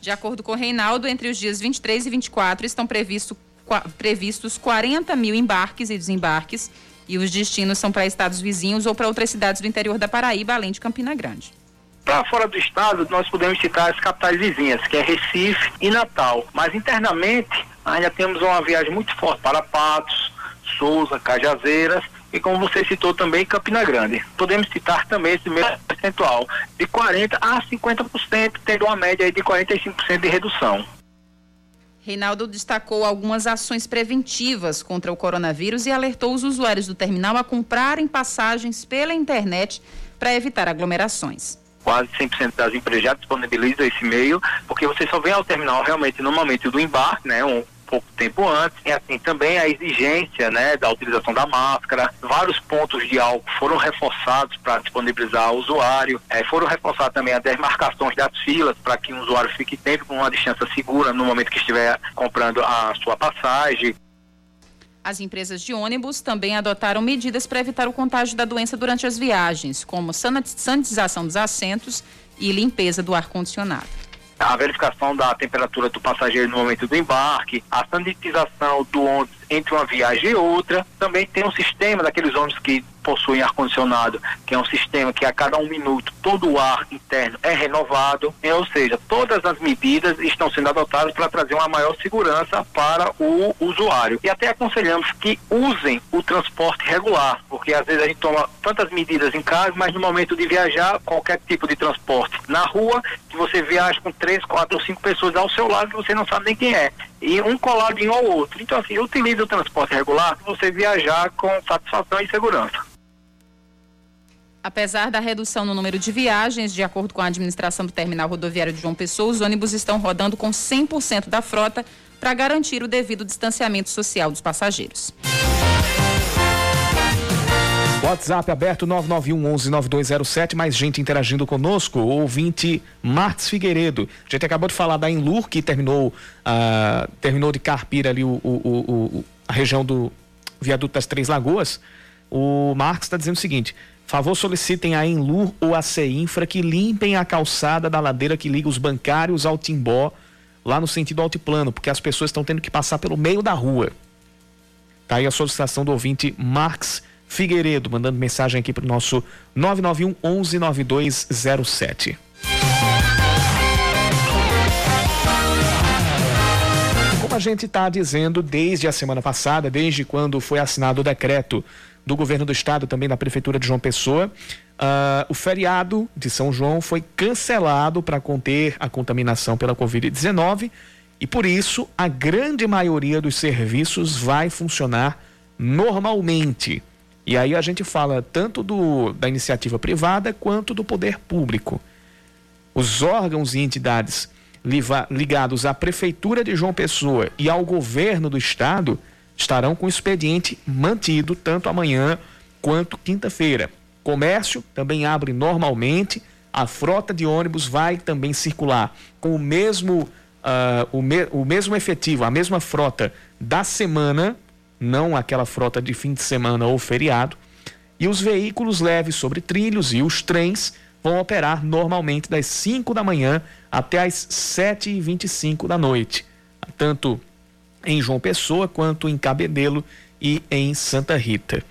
[SPEAKER 3] De acordo com o Reinaldo, entre os dias 23 e 24 estão previsto, previstos 40 mil embarques e desembarques e os destinos são para estados vizinhos ou para outras cidades do interior da Paraíba, além de Campina Grande.
[SPEAKER 7] Para fora do estado, nós podemos citar as capitais vizinhas, que é Recife e Natal. Mas internamente, ainda temos uma viagem muito forte para Patos, Souza, Cajazeiras e como você citou também, Campina Grande. Podemos citar também esse mesmo percentual, de 40% a 50%, tendo uma média de 45% de redução.
[SPEAKER 3] Reinaldo destacou algumas ações preventivas contra o coronavírus e alertou os usuários do terminal a comprarem passagens pela internet para evitar aglomerações.
[SPEAKER 7] Quase 100% das empresas já disponibilizam esse meio, porque você só vem ao terminal realmente no momento do embarque, né, um, pouco tempo antes. E assim também a exigência né, da utilização da máscara. Vários pontos de álcool foram reforçados para disponibilizar ao usuário. É, foram reforçadas também as demarcações das filas para que o usuário fique sempre com uma distância segura no momento que estiver comprando a sua passagem.
[SPEAKER 3] As empresas de ônibus também adotaram medidas para evitar o contágio da doença durante as viagens, como sanitização dos assentos e limpeza do ar-condicionado
[SPEAKER 7] a verificação da temperatura do passageiro no momento do embarque, a sanitização do ônibus entre uma viagem e outra. Também tem um sistema daqueles ônibus que possuem ar-condicionado, que é um sistema que a cada um minuto todo o ar interno é renovado, é, ou seja, todas as medidas estão sendo adotadas para trazer uma maior segurança para o usuário. E até aconselhamos que usem o transporte regular, porque às vezes a gente toma tantas medidas em casa, mas no momento de viajar, qualquer tipo de transporte na rua, que você viaja com três, quatro ou cinco pessoas ao seu lado, você não sabe nem quem é e um coladinho ao outro. Então, assim, utilize o transporte regular para você viajar com satisfação e segurança.
[SPEAKER 3] Apesar da redução no número de viagens, de acordo com a administração do terminal rodoviário de João Pessoa, os ônibus estão rodando com 100% da frota para garantir o devido distanciamento social dos passageiros.
[SPEAKER 2] WhatsApp aberto 991 11 9207, mais gente interagindo conosco. O ouvinte Martins Figueiredo. A gente acabou de falar da Enlur, que terminou, uh, terminou de carpir ali o, o, o, a região do viaduto das Três Lagoas. O Marcos está dizendo o seguinte: favor solicitem a Enlur ou a CEINFRA que limpem a calçada da ladeira que liga os bancários ao Timbó lá no sentido altiplano, porque as pessoas estão tendo que passar pelo meio da rua. Tá aí a solicitação do ouvinte Marx Figueiredo, mandando mensagem aqui para o nosso 991 11 9207. Como a gente está dizendo desde a semana passada, desde quando foi assinado o decreto do governo do estado, também da prefeitura de João Pessoa, uh, o feriado de São João foi cancelado para conter a contaminação pela Covid-19 e por isso a grande maioria dos serviços vai funcionar normalmente. E aí a gente fala tanto do, da iniciativa privada quanto do poder público. Os órgãos e entidades ligados à Prefeitura de João Pessoa e ao governo do estado estarão com o expediente mantido tanto amanhã quanto quinta-feira. Comércio também abre normalmente, a frota de ônibus vai também circular com o mesmo, uh, o, me, o mesmo efetivo, a mesma frota da semana, não aquela frota de fim de semana ou feriado. E os veículos leves sobre trilhos e os trens vão operar normalmente das 5 da manhã até as 7h25 da noite, tanto em João Pessoa quanto em Cabedelo e em Santa Rita.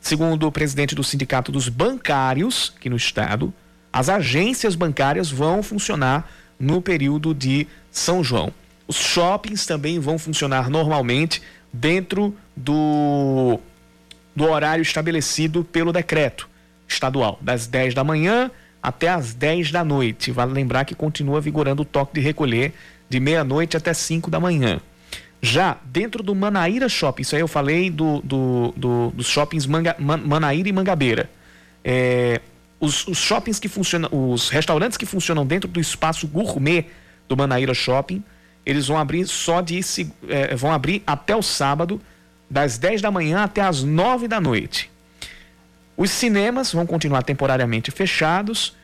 [SPEAKER 2] Segundo o presidente do Sindicato dos Bancários, aqui no estado, as agências bancárias vão funcionar no período de São João. Os shoppings também vão funcionar normalmente dentro do, do horário estabelecido pelo decreto estadual, das 10 da manhã até as 10 da noite. Vale lembrar que continua vigorando o toque de recolher de meia-noite até 5 da manhã. Já dentro do Manaíra Shopping, isso aí eu falei do, do, do dos shoppings Manga, Man, Manaíra e Mangabeira. É, os, os, shoppings que funcionam, os restaurantes que funcionam dentro do espaço gourmet do Manaíra Shopping, eles vão abrir só de é, vão abrir até o sábado, das 10 da manhã até as 9 da noite. Os cinemas vão continuar temporariamente fechados.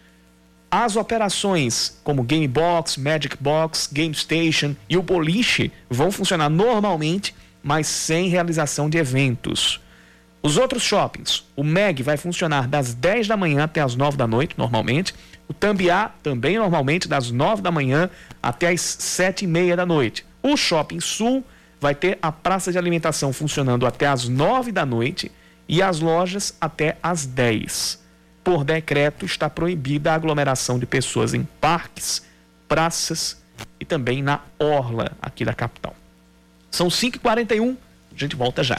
[SPEAKER 2] As operações como Game Box, Magic Box, Game Station e o boliche vão funcionar normalmente, mas sem realização de eventos. Os outros shoppings, o MEG vai funcionar das 10 da manhã até as 9 da noite, normalmente. O Tambiá também normalmente das 9 da manhã até as 7 e meia da noite. O Shopping Sul vai ter a praça de alimentação funcionando até as 9 da noite e as lojas até às 10. Por decreto, está proibida a aglomeração de pessoas em parques, praças e também na orla aqui da capital. São 5h41, a gente volta já.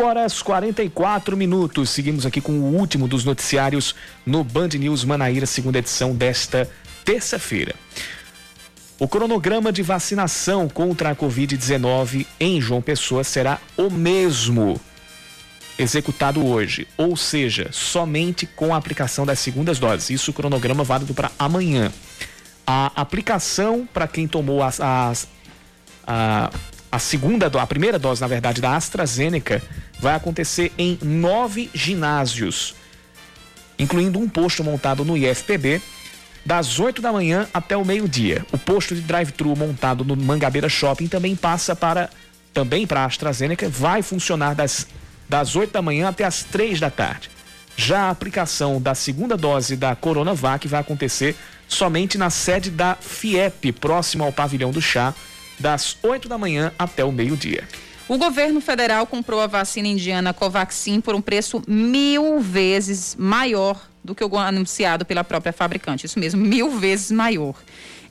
[SPEAKER 2] 5 horas 44 minutos. Seguimos aqui com o último dos noticiários no Band News Manaíra, segunda edição desta terça-feira. O cronograma de vacinação contra a Covid-19 em João Pessoa será o mesmo executado hoje, ou seja, somente com a aplicação das segundas doses. Isso o cronograma válido para amanhã. A aplicação para quem tomou as, as a, a segunda, a primeira dose, na verdade, da AstraZeneca vai acontecer em nove ginásios, incluindo um posto montado no IFPB, das 8 da manhã até o meio-dia. O posto de drive-thru montado no Mangabeira Shopping também passa para também para a AstraZeneca, vai funcionar das, das 8 da manhã até as 3 da tarde. Já a aplicação da segunda dose da Coronavac vai acontecer somente na sede da FIEP, próximo ao pavilhão do chá, das 8 da manhã até o meio-dia.
[SPEAKER 3] O governo federal comprou a vacina indiana Covaxin por um preço mil vezes maior do que o anunciado pela própria fabricante. Isso mesmo, mil vezes maior.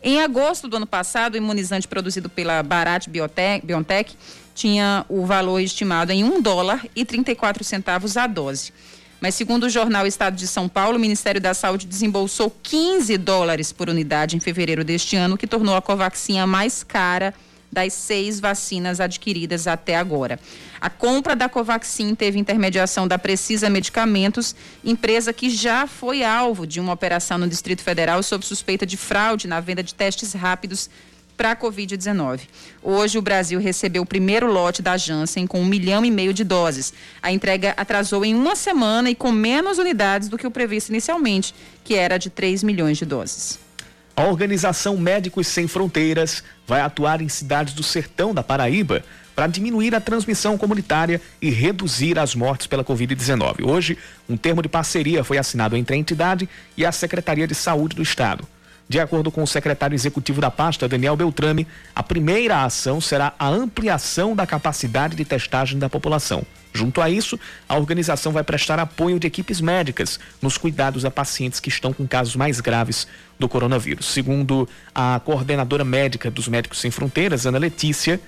[SPEAKER 3] Em agosto do ano passado, o imunizante produzido pela Bharat Biotech, BioNTech tinha o valor estimado em um dólar e 34 centavos a dose. Mas, segundo o jornal Estado de São Paulo, o Ministério da Saúde desembolsou 15 dólares por unidade em fevereiro deste ano, que tornou a Covaxin a mais cara das seis vacinas adquiridas até agora. A compra da Covaxin teve intermediação da Precisa Medicamentos, empresa que já foi alvo de uma operação no Distrito Federal sob suspeita de fraude na venda de testes rápidos para a Covid-19. Hoje, o Brasil recebeu o primeiro lote da Janssen com um milhão e meio de doses. A entrega atrasou em uma semana e com menos unidades do que o previsto inicialmente, que era de 3 milhões de doses.
[SPEAKER 2] A organização Médicos Sem Fronteiras vai atuar em cidades do sertão da Paraíba para diminuir a transmissão comunitária e reduzir as mortes pela Covid-19. Hoje, um termo de parceria foi assinado entre a entidade e a Secretaria de Saúde do Estado. De acordo com o secretário executivo da pasta, Daniel Beltrame, a primeira ação será a ampliação da capacidade de testagem da população. Junto a isso, a organização vai prestar apoio de equipes médicas nos cuidados a pacientes que estão com casos mais graves do coronavírus. Segundo a coordenadora médica dos Médicos Sem Fronteiras, Ana Letícia,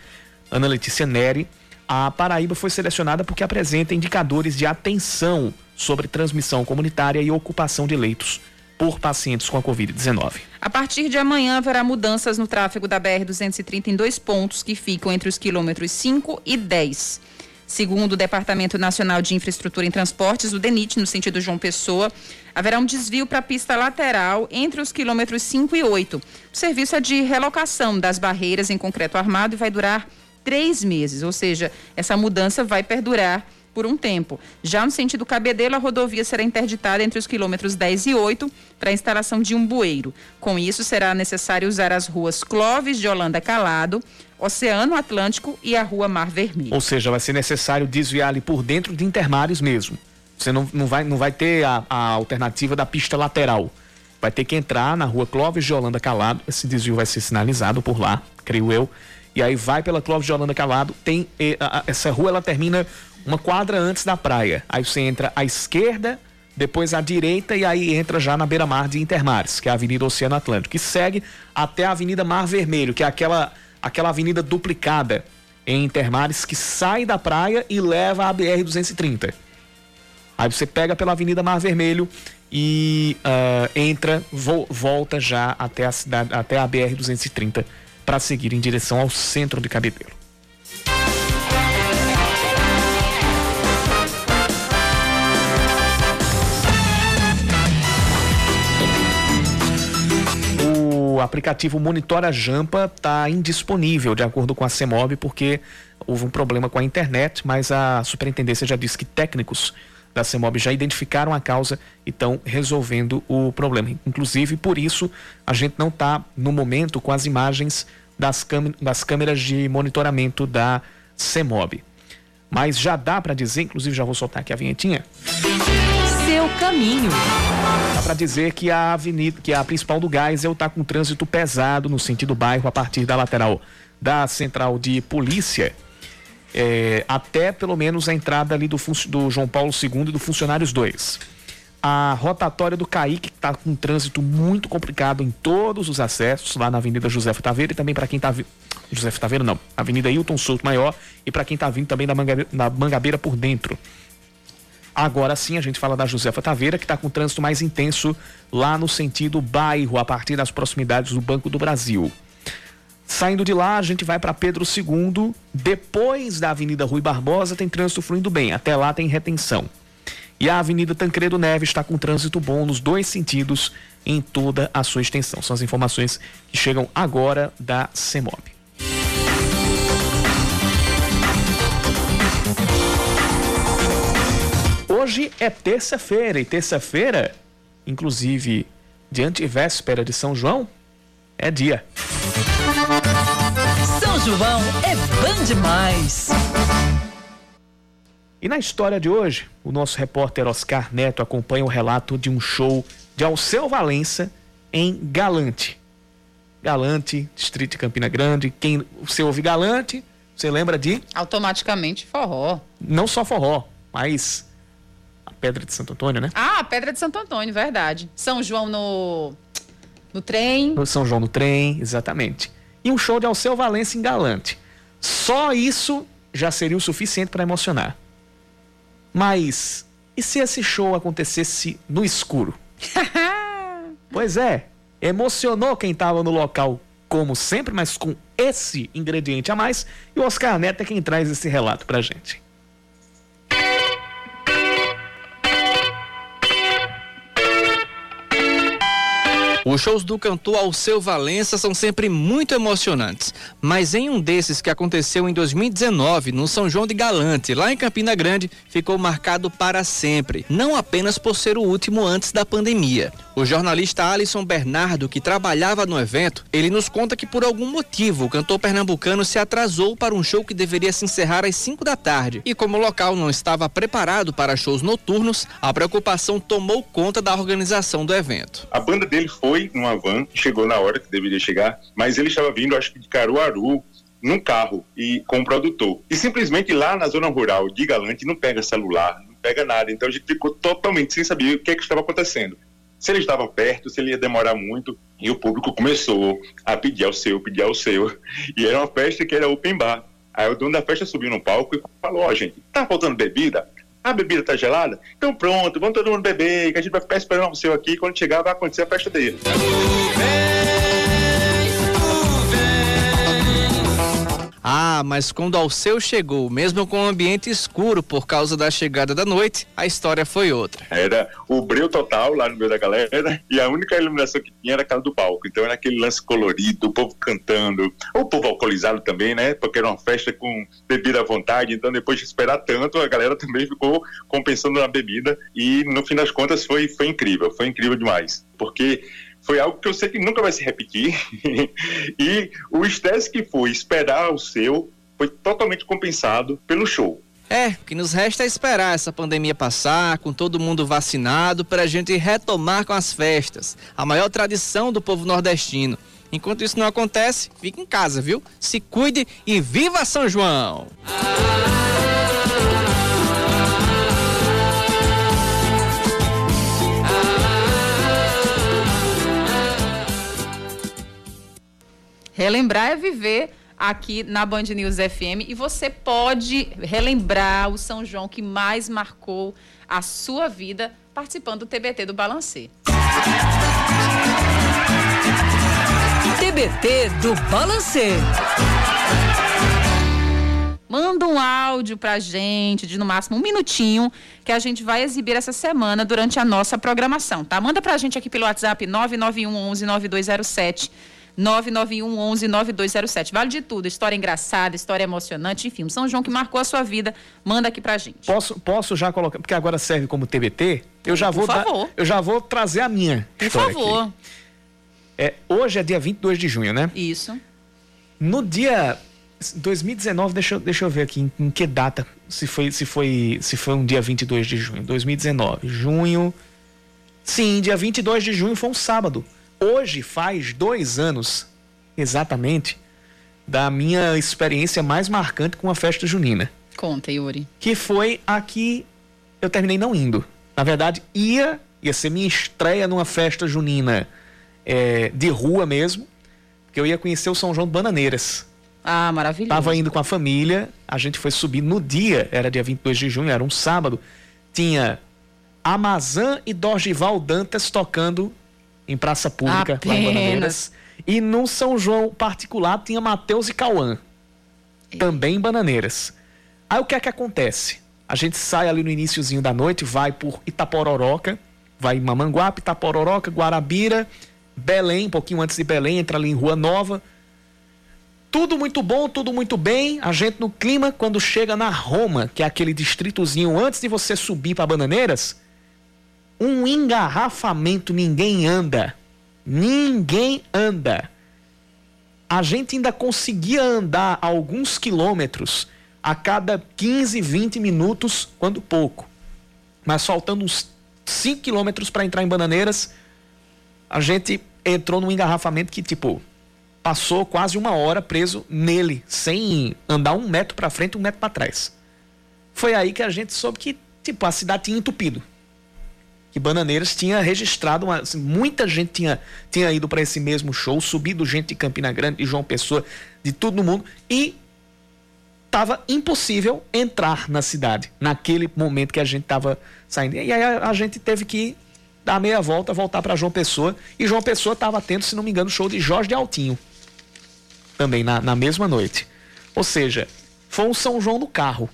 [SPEAKER 2] Ana Letícia Neri, a Paraíba foi selecionada porque apresenta indicadores de atenção sobre transmissão comunitária e ocupação de leitos por pacientes com a Covid-19.
[SPEAKER 3] A partir de amanhã haverá mudanças no tráfego da BR-230 em dois pontos que ficam entre os quilômetros 5 e 10. Segundo o Departamento Nacional de Infraestrutura em Transportes, o DENIT, no sentido João Pessoa, haverá um desvio para a pista lateral entre os quilômetros 5 e 8. O serviço é de relocação das barreiras em concreto armado e vai durar três meses, ou seja, essa mudança vai perdurar por um tempo. Já no sentido Cabedelo, a rodovia será interditada entre os quilômetros 10 e 8 para a instalação de um bueiro. Com isso, será necessário usar as ruas Clóvis de Holanda Calado, Oceano Atlântico e a Rua Mar Vermelho.
[SPEAKER 2] Ou seja, vai ser necessário desviar ali por dentro de Intermares mesmo. Você não, não, vai, não vai ter a, a alternativa da pista lateral. Vai ter que entrar na rua Clóvis de Holanda Calado. Esse desvio vai ser sinalizado por lá, creio eu. E aí vai pela Clóvis de Holanda Calado. Tem essa rua ela termina uma quadra antes da praia. Aí você entra à esquerda, depois à direita e aí entra já na beira-mar de Intermares, que é a Avenida Oceano Atlântico, e segue até a Avenida Mar Vermelho, que é aquela, aquela avenida duplicada em Intermares que sai da praia e leva à BR-230. Aí você pega pela Avenida Mar Vermelho e uh, entra, vo volta já até a cidade, até a BR-230 para seguir em direção ao centro de Cabedelo. Aplicativo Monitora Jampa está indisponível, de acordo com a CEMOB, porque houve um problema com a internet, mas a superintendência já disse que técnicos da CEMOB já identificaram a causa e estão resolvendo o problema. Inclusive, por isso, a gente não está, no momento, com as imagens das, das câmeras de monitoramento da CEMOB. Mas já dá para dizer, inclusive já vou soltar aqui a vinhetinha.
[SPEAKER 1] Seu caminho.
[SPEAKER 2] Dá para dizer que a avenida, que a principal do Geisel está com trânsito pesado no sentido bairro a partir da lateral da central de polícia é, até pelo menos a entrada ali do, do João Paulo II e do Funcionários 2. A rotatória do Caique está com um trânsito muito complicado em todos os acessos, lá na Avenida José Taveira e também para quem está vindo. José Taveira não, Avenida Hilton Souto Maior e para quem está vindo também da Mangabeira, da Mangabeira por dentro. Agora sim, a gente fala da Josefa Taveira, que está com trânsito mais intenso lá no sentido bairro, a partir das proximidades do Banco do Brasil. Saindo de lá, a gente vai para Pedro II. Depois da Avenida Rui Barbosa, tem trânsito fluindo bem. Até lá tem retenção. E a Avenida Tancredo Neves está com trânsito bom nos dois sentidos em toda a sua extensão. São as informações que chegam agora da CEMOB. Hoje é terça-feira e terça-feira, inclusive de antivéspera de São João, é dia.
[SPEAKER 1] São João é bom demais.
[SPEAKER 2] E na história de hoje, o nosso repórter Oscar Neto acompanha o relato de um show de Alceu Valença em Galante. Galante, distrito de Campina Grande. Quem você ouve Galante, você lembra de?
[SPEAKER 3] Automaticamente forró.
[SPEAKER 2] Não só forró, mas Pedra de Santo Antônio, né?
[SPEAKER 3] Ah, Pedra de Santo Antônio, verdade. São João no, no trem.
[SPEAKER 2] São João no trem, exatamente. E um show de Alceu Valença em Galante. Só isso já seria o suficiente para emocionar. Mas e se esse show acontecesse no escuro? [laughs] pois é, emocionou quem estava no local, como sempre, mas com esse ingrediente a mais. E o Oscar Neto é quem traz esse relato pra gente.
[SPEAKER 8] Os shows do cantor Alceu Valença são sempre muito emocionantes, mas em um desses que aconteceu em 2019 no São João de Galante, lá em Campina Grande, ficou marcado para sempre, não apenas por ser o último antes da pandemia. O jornalista Alisson Bernardo, que trabalhava no evento, ele nos conta que por algum motivo o cantor pernambucano se atrasou para um show que deveria se encerrar às 5 da tarde. E como o local não estava preparado para shows noturnos, a preocupação tomou conta da organização do evento.
[SPEAKER 9] A banda dele foi numa van, chegou na hora que deveria chegar, mas ele estava vindo, acho que de Caruaru, num carro e com o produtor. E simplesmente lá na zona rural de Galante não pega celular, não pega nada. Então a gente ficou totalmente sem saber o que, é que estava acontecendo se ele estava perto, se ele ia demorar muito. E o público começou a pedir ao seu, pedir ao seu. [laughs] E era uma festa que era open bar. Aí o dono da festa subiu no palco e falou: Ó, oh, gente, tá faltando bebida? A bebida tá gelada? Então pronto, vamos todo mundo beber, que a gente vai ficar esperando o seu aqui. Quando chegar, vai acontecer a festa dele.
[SPEAKER 8] Ah, mas quando Alceu chegou, mesmo com o ambiente escuro por causa da chegada da noite, a história foi outra.
[SPEAKER 9] Era o breu total lá no meio da galera e a única iluminação que tinha era aquela do palco. Então era aquele lance colorido, o povo cantando, o povo alcoolizado também, né? Porque era uma festa com bebida à vontade. Então depois de esperar tanto, a galera também ficou compensando na bebida e no fim das contas foi, foi incrível, foi incrível demais. Porque foi algo que eu sei que nunca vai se repetir. [laughs] e o estresse que foi esperar o seu foi totalmente compensado pelo show.
[SPEAKER 8] É, o que nos resta é esperar essa pandemia passar, com todo mundo vacinado, para a gente retomar com as festas, a maior tradição do povo nordestino. Enquanto isso não acontece, fique em casa, viu? Se cuide e viva São João!
[SPEAKER 3] Relembrar é viver aqui na Band News FM e você pode relembrar o São João que mais marcou a sua vida participando do TBT do Balancê.
[SPEAKER 1] TBT do Balancê.
[SPEAKER 3] Manda um áudio pra gente de no máximo um minutinho que a gente vai exibir essa semana durante a nossa programação, tá? Manda pra gente aqui pelo WhatsApp 991 11 9207 991 11 9207. Vale de tudo, história engraçada, história emocionante, enfim, São João que marcou a sua vida, manda aqui pra gente.
[SPEAKER 2] Posso, posso já colocar, porque agora serve como TBT, eu já vou
[SPEAKER 3] Por favor.
[SPEAKER 2] Dar, eu já vou trazer a minha
[SPEAKER 3] Por favor.
[SPEAKER 2] Aqui. É, hoje é dia 22 de junho, né?
[SPEAKER 3] Isso.
[SPEAKER 2] No dia 2019, deixa, eu, deixa eu ver aqui em, em, que data, se foi, se, foi, se foi um dia 22 de junho. 2019, junho. Sim, dia 22 de junho foi um sábado. Hoje faz dois anos, exatamente, da minha experiência mais marcante com a festa junina.
[SPEAKER 3] Conta, Yuri.
[SPEAKER 2] Que foi a que eu terminei não indo. Na verdade, ia, ia ser minha estreia numa festa junina é, de rua mesmo, porque eu ia conhecer o São João de Bananeiras.
[SPEAKER 3] Ah, maravilhoso.
[SPEAKER 2] Tava indo com a família, a gente foi subir no dia, era dia 22 de junho, era um sábado. Tinha Amazã e Dorgival Dantas tocando em praça pública
[SPEAKER 3] Apenas. lá em Bananeiras.
[SPEAKER 2] E no São João particular tinha Mateus e Cauã, também em Bananeiras. Aí o que é que acontece? A gente sai ali no iníciozinho da noite, vai por Itapororoca, vai em Mamanguape, Itapororoca, Guarabira, Belém, um pouquinho antes de Belém, entra ali em Rua Nova. Tudo muito bom, tudo muito bem. A gente no clima, quando chega na Roma, que é aquele distritozinho antes de você subir para Bananeiras, um engarrafamento, ninguém anda. Ninguém anda. A gente ainda conseguia andar alguns quilômetros a cada 15, 20 minutos, quando pouco. Mas faltando uns 5 quilômetros para entrar em Bananeiras, a gente entrou num engarrafamento que, tipo, passou quase uma hora preso nele, sem andar um metro para frente, um metro para trás. Foi aí que a gente soube que, tipo, a cidade tinha entupido que Bananeiras tinha registrado, uma, assim, muita gente tinha, tinha ido para esse mesmo show, subido gente de Campina Grande, de João Pessoa, de todo o mundo, e estava impossível entrar na cidade, naquele momento que a gente estava saindo. E aí a, a, gente teve que dar meia volta, voltar para João Pessoa, e João Pessoa estava tendo, se não me engano, o show de Jorge de Altinho, também na, na mesma noite. Ou seja, foi um São João no carro.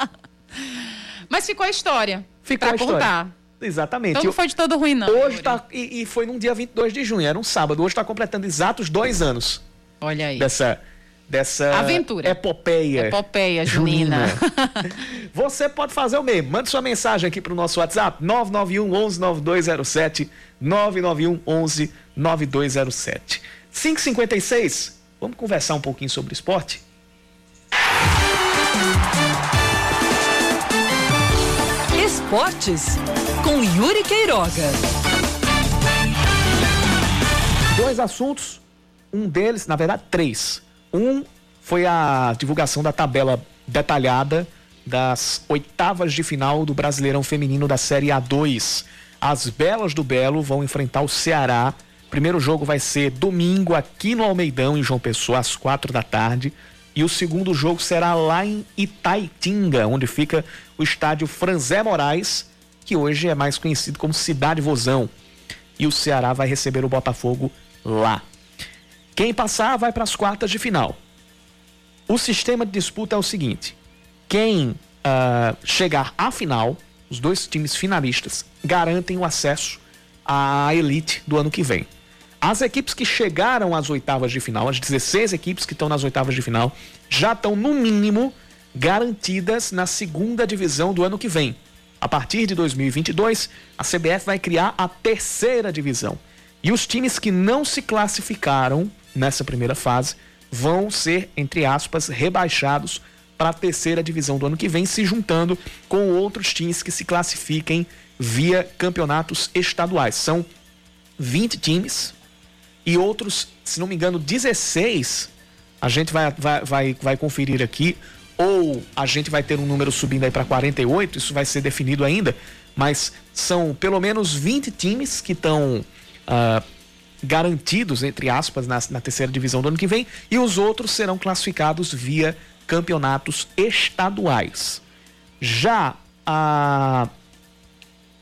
[SPEAKER 2] [laughs]
[SPEAKER 3] Mas ficou a história.
[SPEAKER 2] Ficou
[SPEAKER 3] pra
[SPEAKER 2] a história.
[SPEAKER 3] contar.
[SPEAKER 2] Exatamente.
[SPEAKER 3] Então não foi de todo ruim, não.
[SPEAKER 2] Hoje tá. E, e, foi no dia 22 de junho, era um sábado. Hoje está completando exatos dois anos.
[SPEAKER 3] Olha aí.
[SPEAKER 2] Dessa. Dessa
[SPEAKER 3] aventura.
[SPEAKER 2] Epopeia.
[SPEAKER 3] Epopeia junina. junina. [laughs]
[SPEAKER 2] Você pode fazer o mesmo. Mande sua mensagem aqui para o nosso WhatsApp: 991 11 9207. 991 11 9207. 556. Vamos conversar um pouquinho sobre esporte?
[SPEAKER 1] Esportes com Yuri Queiroga.
[SPEAKER 2] Dois assuntos, um deles, na verdade, três. Um foi a divulgação da tabela detalhada das oitavas de final do Brasileirão Feminino da Série A2. As Belas do Belo vão enfrentar o Ceará. Primeiro jogo vai ser domingo aqui no Almeidão, em João Pessoa, às quatro da tarde. E o segundo jogo será lá em Itaitinga, onde fica o estádio Franzé Moraes, que hoje é mais conhecido como Cidade Vozão. E o Ceará vai receber o Botafogo lá. Quem passar vai para as quartas de final. O sistema de disputa é o seguinte: quem uh, chegar à final, os dois times finalistas, garantem o acesso à elite do ano que vem. As equipes que chegaram às oitavas de final, as 16 equipes que estão nas oitavas de final, já estão, no mínimo, garantidas na segunda divisão do ano que vem. A partir de 2022, a CBF vai criar a terceira divisão. E os times que não se classificaram nessa primeira fase vão ser, entre aspas, rebaixados para a terceira divisão do ano que vem, se juntando com outros times que se classifiquem via campeonatos estaduais. São 20 times e outros, se não me engano, 16. A gente vai, vai, vai, vai conferir aqui ou a gente vai ter um número subindo aí para 48, isso vai ser definido ainda, mas são pelo menos 20 times que estão uh, garantidos, entre aspas, na, na, terceira divisão do ano que vem, e os outros serão classificados via campeonatos estaduais. Já a.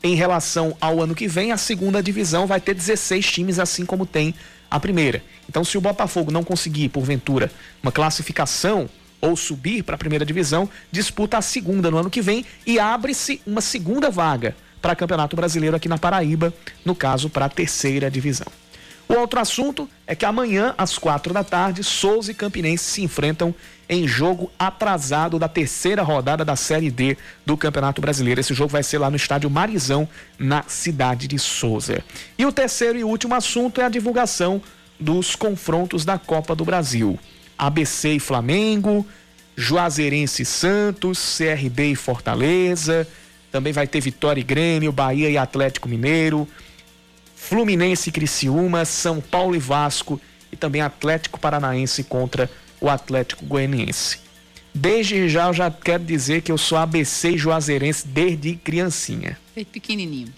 [SPEAKER 2] Em relação ao ano que vem, a segunda divisão vai ter 16 times, assim como tem a primeira. Então, se o Botafogo não conseguir, porventura, uma classificação ou subir para a primeira divisão, disputa a segunda no ano que vem e abre-se uma segunda vaga para Campeonato Brasileiro aqui na Paraíba, no caso para a terceira divisão. O outro assunto é que amanhã, às quatro da tarde, Souza e Campinense se enfrentam em jogo atrasado da terceira rodada da Série D do Campeonato Brasileiro. Esse jogo vai ser lá no estádio Marizão, na cidade de Souza. E o terceiro e último assunto é a divulgação dos confrontos da Copa do Brasil. ABC e Flamengo, Juazeirense e Santos, CRB e Fortaleza, também vai ter Vitória e Grêmio, Bahia e Atlético Mineiro, Fluminense e Criciúma, São Paulo e Vasco e também Atlético Paranaense contra o Atlético Goianiense. Desde já eu já quero dizer que eu sou ABC e Juazeirense desde criancinha.
[SPEAKER 3] Desde pequenininho.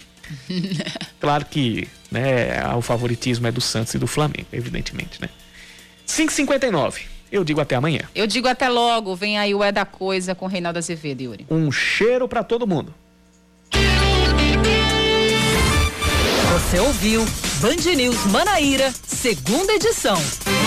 [SPEAKER 3] [laughs]
[SPEAKER 2] claro que né, o favoritismo é do Santos e do Flamengo, evidentemente, né? 5h59. Eu digo até amanhã.
[SPEAKER 3] Eu digo até logo. Vem aí o É da Coisa com Reinaldo Azevedo, Yuri.
[SPEAKER 2] Um cheiro para todo mundo.
[SPEAKER 1] Você ouviu Band News Manaíra, segunda edição.